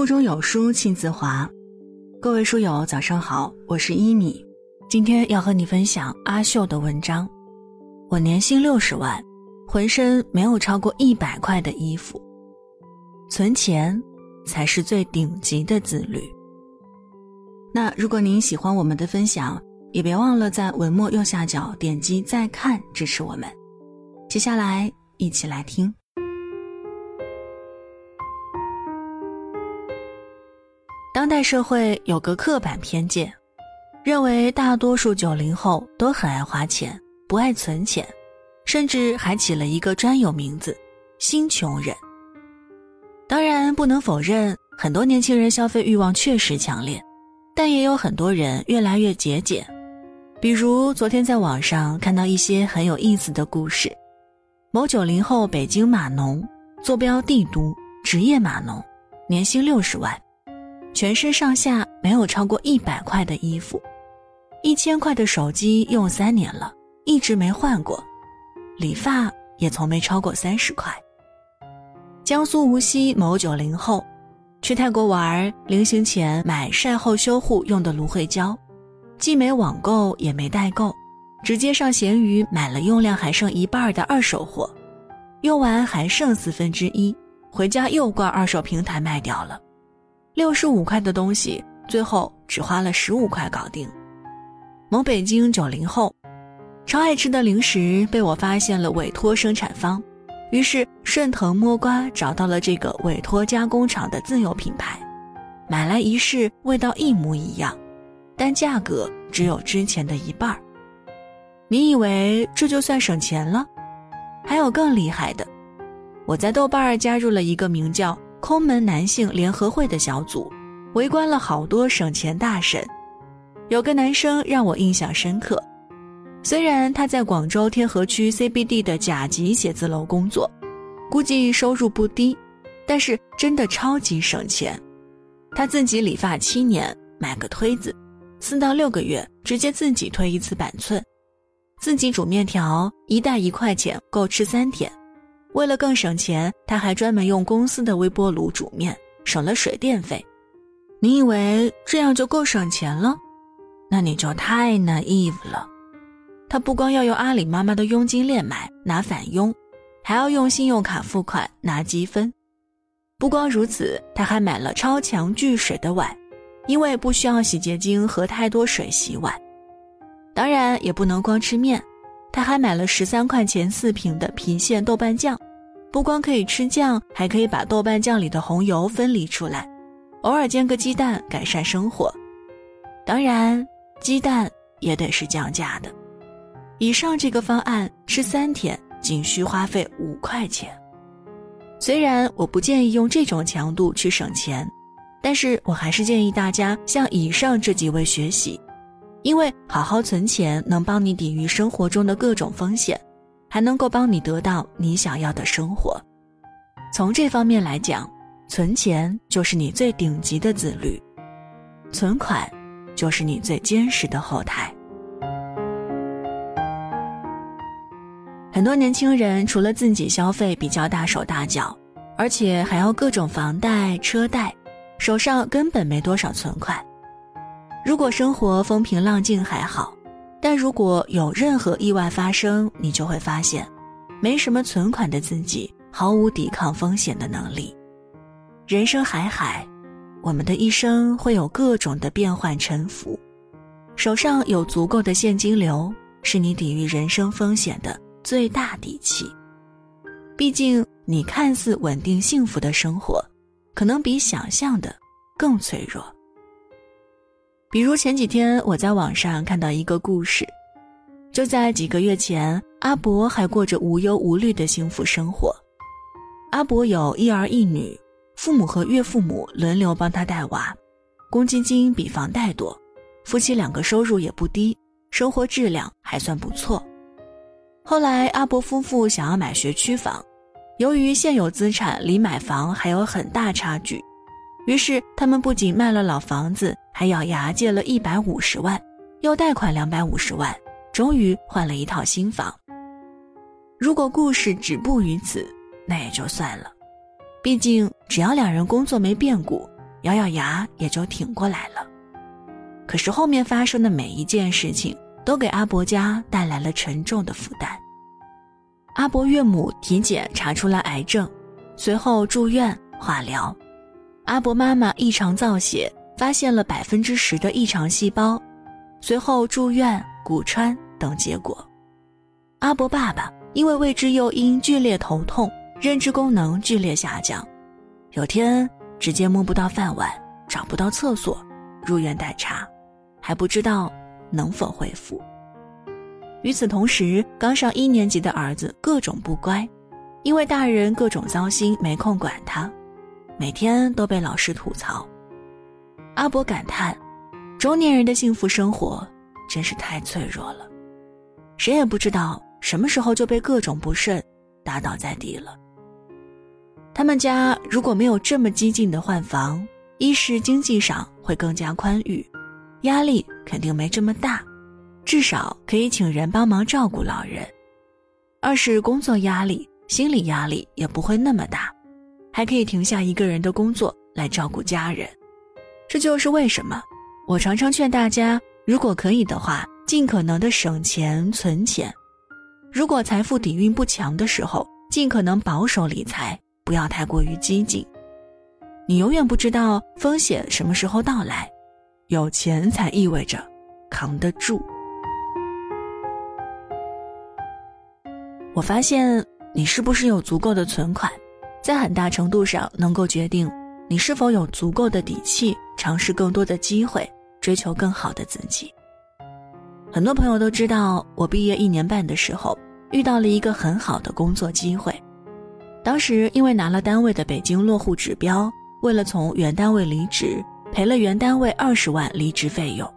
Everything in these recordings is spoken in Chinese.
腹中有书气自华，各位书友早上好，我是一米，今天要和你分享阿秀的文章。我年薪六十万，浑身没有超过一百块的衣服，存钱才是最顶级的自律。那如果您喜欢我们的分享，也别忘了在文末右下角点击再看支持我们。接下来一起来听。当代社会有个刻板偏见，认为大多数九零后都很爱花钱，不爱存钱，甚至还起了一个专有名字“新穷人”。当然，不能否认，很多年轻人消费欲望确实强烈，但也有很多人越来越节俭。比如昨天在网上看到一些很有意思的故事：某九零后北京码农，坐标帝都，职业码农，年薪六十万。全身上下没有超过一百块的衣服，一千块的手机用三年了，一直没换过，理发也从没超过三十块。江苏无锡某九零后，去泰国玩，临行前买晒后修护用的芦荟胶，既没网购也没代购，直接上闲鱼买了用量还剩一半的二手货，用完还剩四分之一，回家又挂二手平台卖掉了。六十五块的东西，最后只花了十五块搞定。某北京九零后，超爱吃的零食被我发现了委托生产方，于是顺藤摸瓜找到了这个委托加工厂的自有品牌，买来一试，味道一模一样，但价格只有之前的一半儿。你以为这就算省钱了？还有更厉害的，我在豆瓣加入了一个名叫。空门男性联合会的小组，围观了好多省钱大神。有个男生让我印象深刻，虽然他在广州天河区 CBD 的甲级写字楼工作，估计收入不低，但是真的超级省钱。他自己理发七年，买个推子，四到六个月直接自己推一次板寸，自己煮面条，一袋一块钱，够吃三天。为了更省钱，他还专门用公司的微波炉煮面，省了水电费。你以为这样就够省钱了？那你就太 naive 了。他不光要用阿里妈妈的佣金链买拿返佣，还要用信用卡付款拿积分。不光如此，他还买了超强聚水的碗，因为不需要洗洁精和太多水洗碗。当然，也不能光吃面。他还买了十三块钱四瓶的郫县豆瓣酱，不光可以吃酱，还可以把豆瓣酱里的红油分离出来，偶尔煎个鸡蛋改善生活。当然，鸡蛋也得是降价的。以上这个方案吃三天仅需花费五块钱。虽然我不建议用这种强度去省钱，但是我还是建议大家向以上这几位学习。因为好好存钱能帮你抵御生活中的各种风险，还能够帮你得到你想要的生活。从这方面来讲，存钱就是你最顶级的自律，存款就是你最坚实的后台。很多年轻人除了自己消费比较大手大脚，而且还要各种房贷车贷，手上根本没多少存款。如果生活风平浪静还好，但如果有任何意外发生，你就会发现，没什么存款的自己毫无抵抗风险的能力。人生海海，我们的一生会有各种的变幻沉浮，手上有足够的现金流，是你抵御人生风险的最大底气。毕竟，你看似稳定幸福的生活，可能比想象的更脆弱。比如前几天我在网上看到一个故事，就在几个月前，阿伯还过着无忧无虑的幸福生活。阿伯有一儿一女，父母和岳父母轮流帮他带娃，公积金比房贷多，夫妻两个收入也不低，生活质量还算不错。后来阿伯夫妇想要买学区房，由于现有资产离买房还有很大差距，于是他们不仅卖了老房子。还咬牙借了一百五十万，又贷款两百五十万，终于换了一套新房。如果故事止步于此，那也就算了。毕竟只要两人工作没变故，咬咬牙也就挺过来了。可是后面发生的每一件事情，都给阿伯家带来了沉重的负担。阿伯岳母体检查出了癌症，随后住院化疗。阿伯妈妈异常造血，发现了百分之十的异常细胞，随后住院骨穿等结果。阿伯爸爸因为未知诱因剧烈头痛，认知功能剧烈下降，有天直接摸不到饭碗，找不到厕所，入院待查，还不知道能否恢复。与此同时，刚上一年级的儿子各种不乖，因为大人各种糟心，没空管他，每天都被老师吐槽。阿伯感叹：中年人的幸福生活真是太脆弱了，谁也不知道什么时候就被各种不顺打倒在地了。他们家如果没有这么激进的换房，一是经济上会更加宽裕，压力肯定没这么大。至少可以请人帮忙照顾老人，二是工作压力、心理压力也不会那么大，还可以停下一个人的工作来照顾家人。这就是为什么我常常劝大家，如果可以的话，尽可能的省钱存钱；如果财富底蕴不强的时候，尽可能保守理财，不要太过于激进。你永远不知道风险什么时候到来，有钱才意味着扛得住。我发现你是不是有足够的存款，在很大程度上能够决定你是否有足够的底气尝试更多的机会，追求更好的自己。很多朋友都知道，我毕业一年半的时候遇到了一个很好的工作机会，当时因为拿了单位的北京落户指标，为了从原单位离职，赔了原单位二十万离职费用。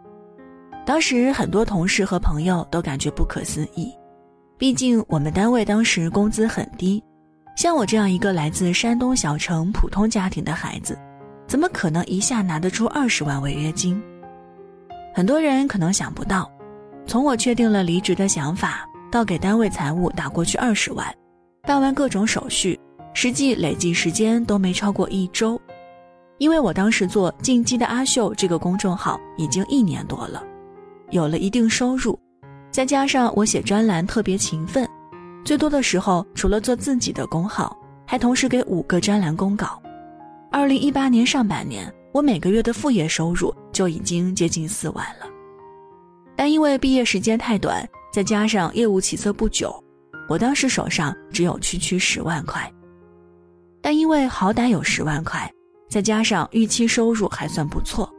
当时很多同事和朋友都感觉不可思议。毕竟我们单位当时工资很低，像我这样一个来自山东小城普通家庭的孩子，怎么可能一下拿得出二十万违约金？很多人可能想不到，从我确定了离职的想法，到给单位财务打过去二十万，办完各种手续，实际累计时间都没超过一周。因为我当时做“进击的阿秀”这个公众号已经一年多了，有了一定收入。再加上我写专栏特别勤奋，最多的时候除了做自己的公号，还同时给五个专栏公稿。二零一八年上半年，我每个月的副业收入就已经接近四万了。但因为毕业时间太短，再加上业务起色不久，我当时手上只有区区十万块。但因为好歹有十万块，再加上预期收入还算不错，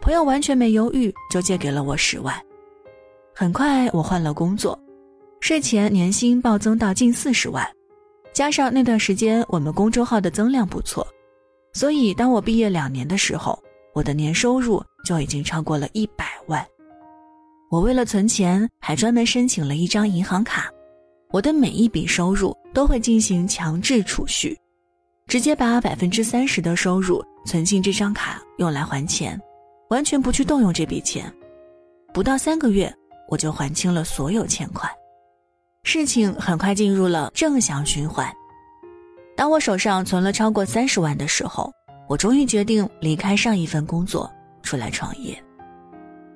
朋友完全没犹豫就借给了我十万。很快我换了工作，税前年薪暴增到近四十万，加上那段时间我们公众号的增量不错，所以当我毕业两年的时候，我的年收入就已经超过了一百万。我为了存钱，还专门申请了一张银行卡，我的每一笔收入都会进行强制储蓄，直接把百分之三十的收入存进这张卡用来还钱，完全不去动用这笔钱，不到三个月。我就还清了所有欠款，事情很快进入了正向循环。当我手上存了超过三十万的时候，我终于决定离开上一份工作，出来创业。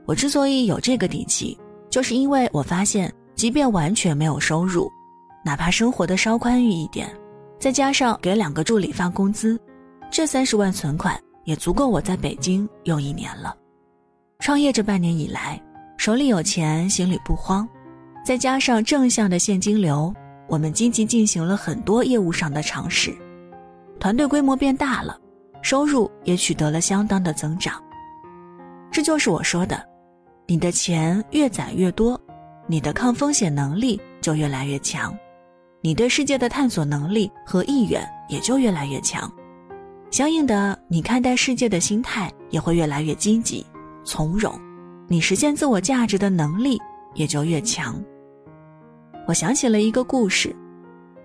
我之所以有这个底气，就是因为我发现，即便完全没有收入，哪怕生活的稍宽裕一点，再加上给两个助理发工资，这三十万存款也足够我在北京用一年了。创业这半年以来。手里有钱，心里不慌，再加上正向的现金流，我们积极进行了很多业务上的尝试，团队规模变大了，收入也取得了相当的增长。这就是我说的，你的钱越攒越多，你的抗风险能力就越来越强，你对世界的探索能力和意愿也就越来越强，相应的，你看待世界的心态也会越来越积极、从容。你实现自我价值的能力也就越强。我想起了一个故事：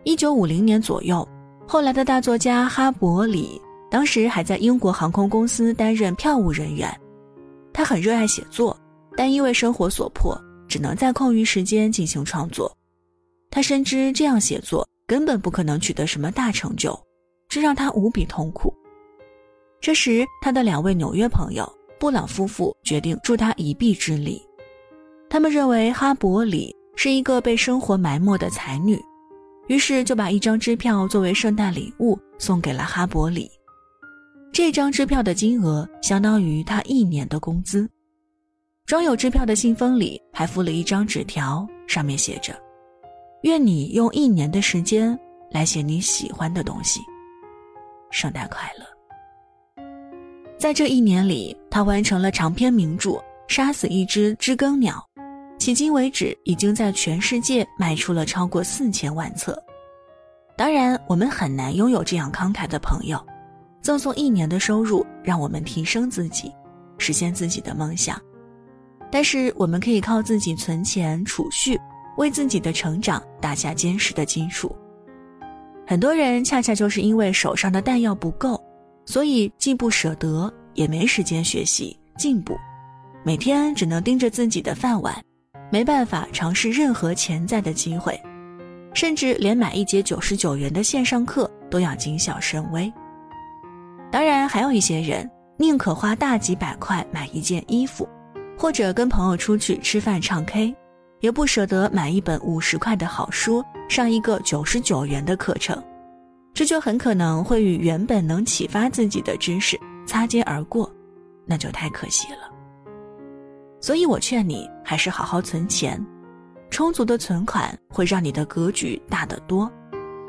一九五零年左右，后来的大作家哈伯里，当时还在英国航空公司担任票务人员。他很热爱写作，但因为生活所迫，只能在空余时间进行创作。他深知这样写作根本不可能取得什么大成就，这让他无比痛苦。这时，他的两位纽约朋友布朗夫妇决定助他一臂之力。他们认为哈伯里是一个被生活埋没的才女，于是就把一张支票作为圣诞礼物送给了哈伯里。这张支票的金额相当于他一年的工资。装有支票的信封里还附了一张纸条，上面写着：“愿你用一年的时间来写你喜欢的东西。圣诞快乐。”在这一年里，他完成了长篇名著《杀死一只知更鸟》。迄今为止，已经在全世界卖出了超过四千万册。当然，我们很难拥有这样慷慨的朋友，赠送一年的收入，让我们提升自己，实现自己的梦想。但是，我们可以靠自己存钱储蓄，为自己的成长打下坚实的基础。很多人恰恰就是因为手上的弹药不够，所以既不舍得，也没时间学习进步，每天只能盯着自己的饭碗。没办法尝试任何潜在的机会，甚至连买一节九十九元的线上课都要谨小慎微。当然，还有一些人宁可花大几百块买一件衣服，或者跟朋友出去吃饭唱 K，也不舍得买一本五十块的好书，上一个九十九元的课程，这就很可能会与原本能启发自己的知识擦肩而过，那就太可惜了。所以我劝你还是好好存钱，充足的存款会让你的格局大得多，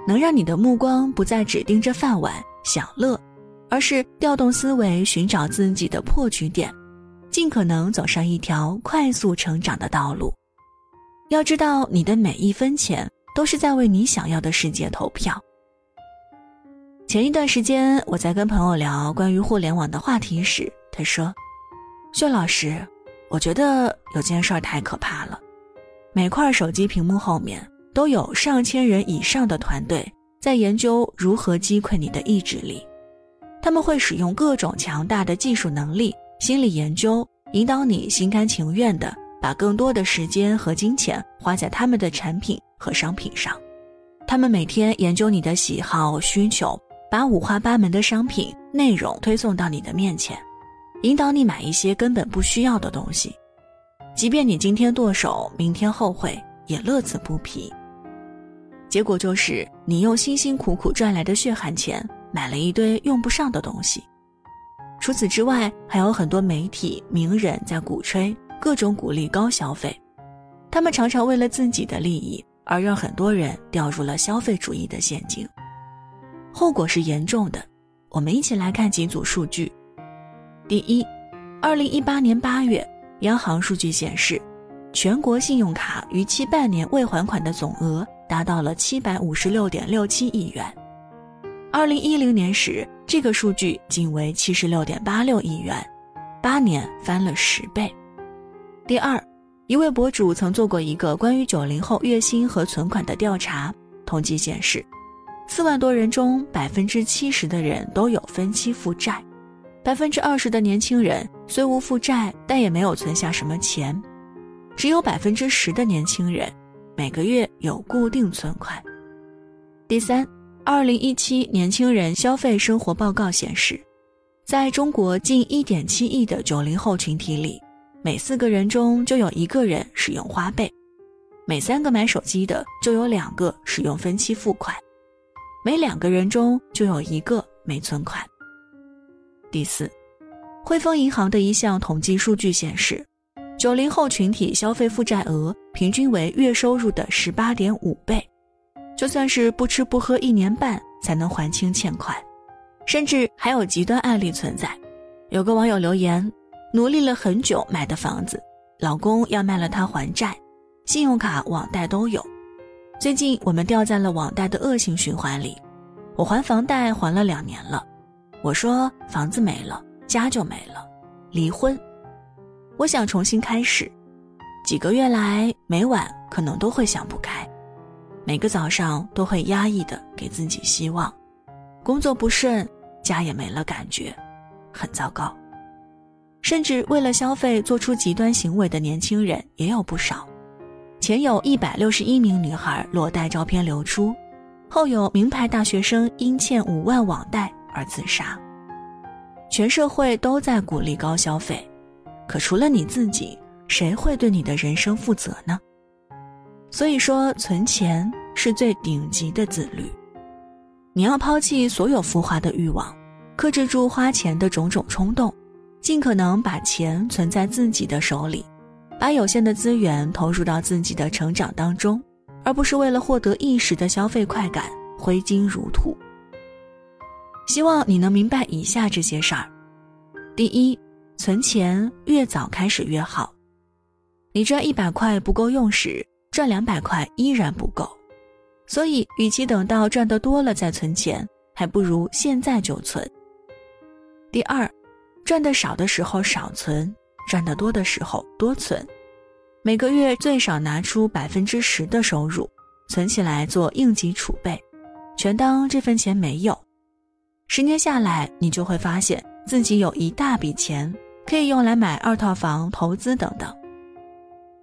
能让你的目光不再只盯着饭碗享乐，而是调动思维寻找自己的破局点，尽可能走上一条快速成长的道路。要知道，你的每一分钱都是在为你想要的世界投票。前一段时间我在跟朋友聊关于互联网的话题时，他说：“薛老师。”我觉得有件事儿太可怕了，每块手机屏幕后面都有上千人以上的团队在研究如何击溃你的意志力，他们会使用各种强大的技术能力、心理研究，引导你心甘情愿地把更多的时间和金钱花在他们的产品和商品上。他们每天研究你的喜好需求，把五花八门的商品内容推送到你的面前。引导你买一些根本不需要的东西，即便你今天剁手，明天后悔，也乐此不疲。结果就是你用辛辛苦苦赚来的血汗钱买了一堆用不上的东西。除此之外，还有很多媒体名人在鼓吹各种鼓励高消费，他们常常为了自己的利益而让很多人掉入了消费主义的陷阱，后果是严重的。我们一起来看几组数据。第一，二零一八年八月，央行数据显示，全国信用卡逾期半年未还款的总额达到了七百五十六点六七亿元。二零一零年时，这个数据仅为七十六点八六亿元，八年翻了十倍。第二，一位博主曾做过一个关于九零后月薪和存款的调查，统计显示，四万多人中，百分之七十的人都有分期负债。百分之二十的年轻人虽无负债，但也没有存下什么钱；只有百分之十的年轻人每个月有固定存款。第三，二零一七年轻人消费生活报告显示，在中国近一点七亿的九零后群体里，每四个人中就有一个人使用花呗，每三个买手机的就有两个使用分期付款，每两个人中就有一个没存款。第四，汇丰银行的一项统计数据显示，九零后群体消费负债额平均为月收入的十八点五倍，就算是不吃不喝一年半才能还清欠款，甚至还有极端案例存在。有个网友留言：努力了很久买的房子，老公要卖了它还债，信用卡、网贷都有。最近我们掉在了网贷的恶性循环里，我还房贷还了两年了。我说房子没了，家就没了，离婚。我想重新开始，几个月来每晚可能都会想不开，每个早上都会压抑的给自己希望。工作不顺，家也没了感觉，很糟糕。甚至为了消费做出极端行为的年轻人也有不少。前有一百六十一名女孩裸贷照片流出，后有名牌大学生因欠五万网贷。而自杀。全社会都在鼓励高消费，可除了你自己，谁会对你的人生负责呢？所以说，存钱是最顶级的自律。你要抛弃所有浮华的欲望，克制住花钱的种种冲动，尽可能把钱存在自己的手里，把有限的资源投入到自己的成长当中，而不是为了获得一时的消费快感挥金如土。希望你能明白以下这些事儿：第一，存钱越早开始越好。你赚一百块不够用时，赚两百块依然不够，所以与其等到赚得多了再存钱，还不如现在就存。第二，赚的少的时候少存，赚得多的时候多存，每个月最少拿出百分之十的收入存起来做应急储备，全当这份钱没有。十年下来，你就会发现自己有一大笔钱可以用来买二套房、投资等等。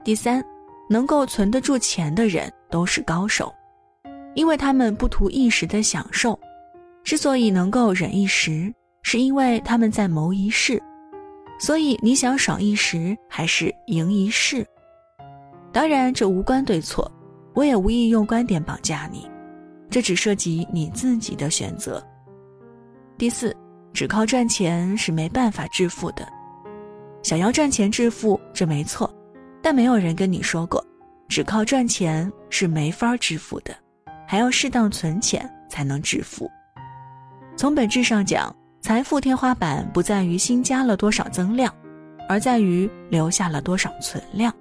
第三，能够存得住钱的人都是高手，因为他们不图一时的享受，之所以能够忍一时，是因为他们在谋一世。所以你想爽一时还是赢一世？当然，这无关对错，我也无意用观点绑架你，这只涉及你自己的选择。第四，只靠赚钱是没办法致富的。想要赚钱致富，这没错，但没有人跟你说过，只靠赚钱是没法致富的，还要适当存钱才能致富。从本质上讲，财富天花板不在于新加了多少增量，而在于留下了多少存量。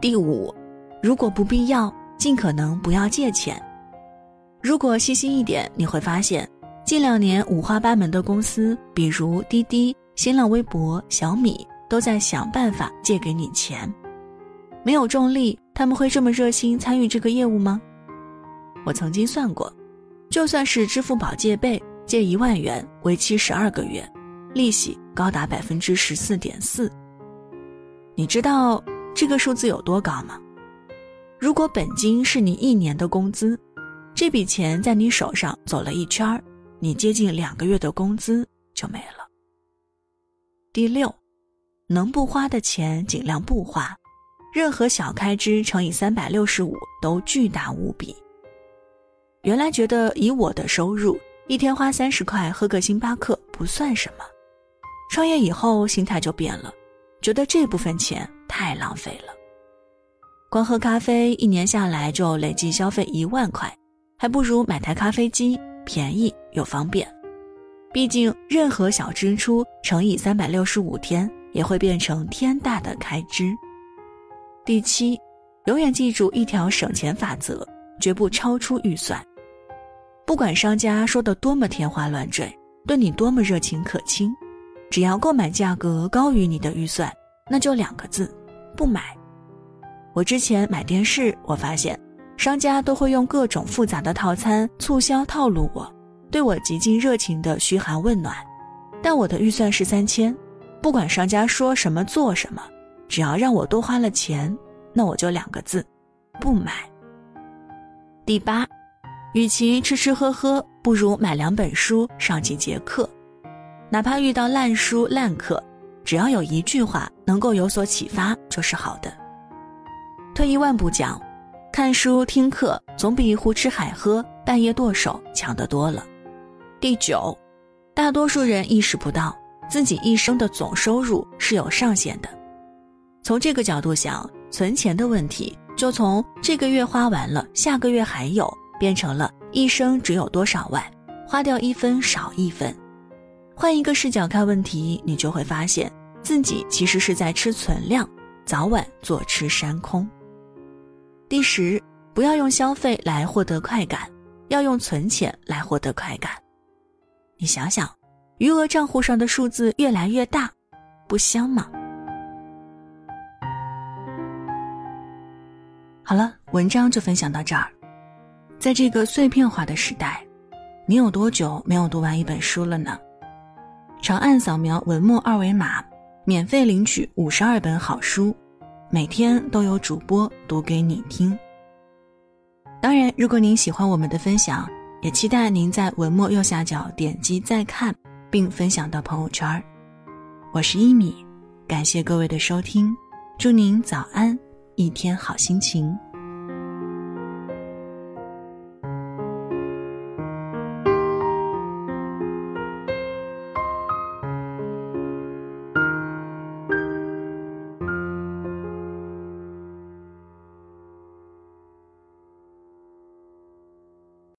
第五，如果不必要，尽可能不要借钱。如果细心一点，你会发现。近两年五花八门的公司，比如滴滴、新浪微博、小米，都在想办法借给你钱。没有重力，他们会这么热心参与这个业务吗？我曾经算过，就算是支付宝借呗，借一万元，为期十二个月，利息高达百分之十四点四。你知道这个数字有多高吗？如果本金是你一年的工资，这笔钱在你手上走了一圈儿。你接近两个月的工资就没了。第六，能不花的钱尽量不花，任何小开支乘以三百六十五都巨大无比。原来觉得以我的收入，一天花三十块喝个星巴克不算什么，创业以后心态就变了，觉得这部分钱太浪费了。光喝咖啡一年下来就累计消费一万块，还不如买台咖啡机。便宜又方便，毕竟任何小支出乘以三百六十五天也会变成天大的开支。第七，永远记住一条省钱法则：绝不超出预算。不管商家说的多么天花乱坠，对你多么热情可亲，只要购买价格高于你的预算，那就两个字：不买。我之前买电视，我发现。商家都会用各种复杂的套餐促销套路我，对我极尽热情的嘘寒问暖，但我的预算是三千，不管商家说什么做什么，只要让我多花了钱，那我就两个字，不买。第八，与其吃吃喝喝，不如买两本书上几节课，哪怕遇到烂书烂课，只要有一句话能够有所启发就是好的。退一万步讲。看书听课总比胡吃海喝、半夜剁手强得多了。第九，大多数人意识不到自己一生的总收入是有上限的。从这个角度想，存钱的问题就从这个月花完了，下个月还有，变成了一生只有多少万，花掉一分少一分。换一个视角看问题，你就会发现自己其实是在吃存量，早晚坐吃山空。第十，不要用消费来获得快感，要用存钱来获得快感。你想想，余额账户上的数字越来越大，不香吗？好了，文章就分享到这儿。在这个碎片化的时代，你有多久没有读完一本书了呢？长按扫描文末二维码，免费领取五十二本好书。每天都有主播读给你听。当然，如果您喜欢我们的分享，也期待您在文末右下角点击再看，并分享到朋友圈。我是一米，感谢各位的收听，祝您早安，一天好心情。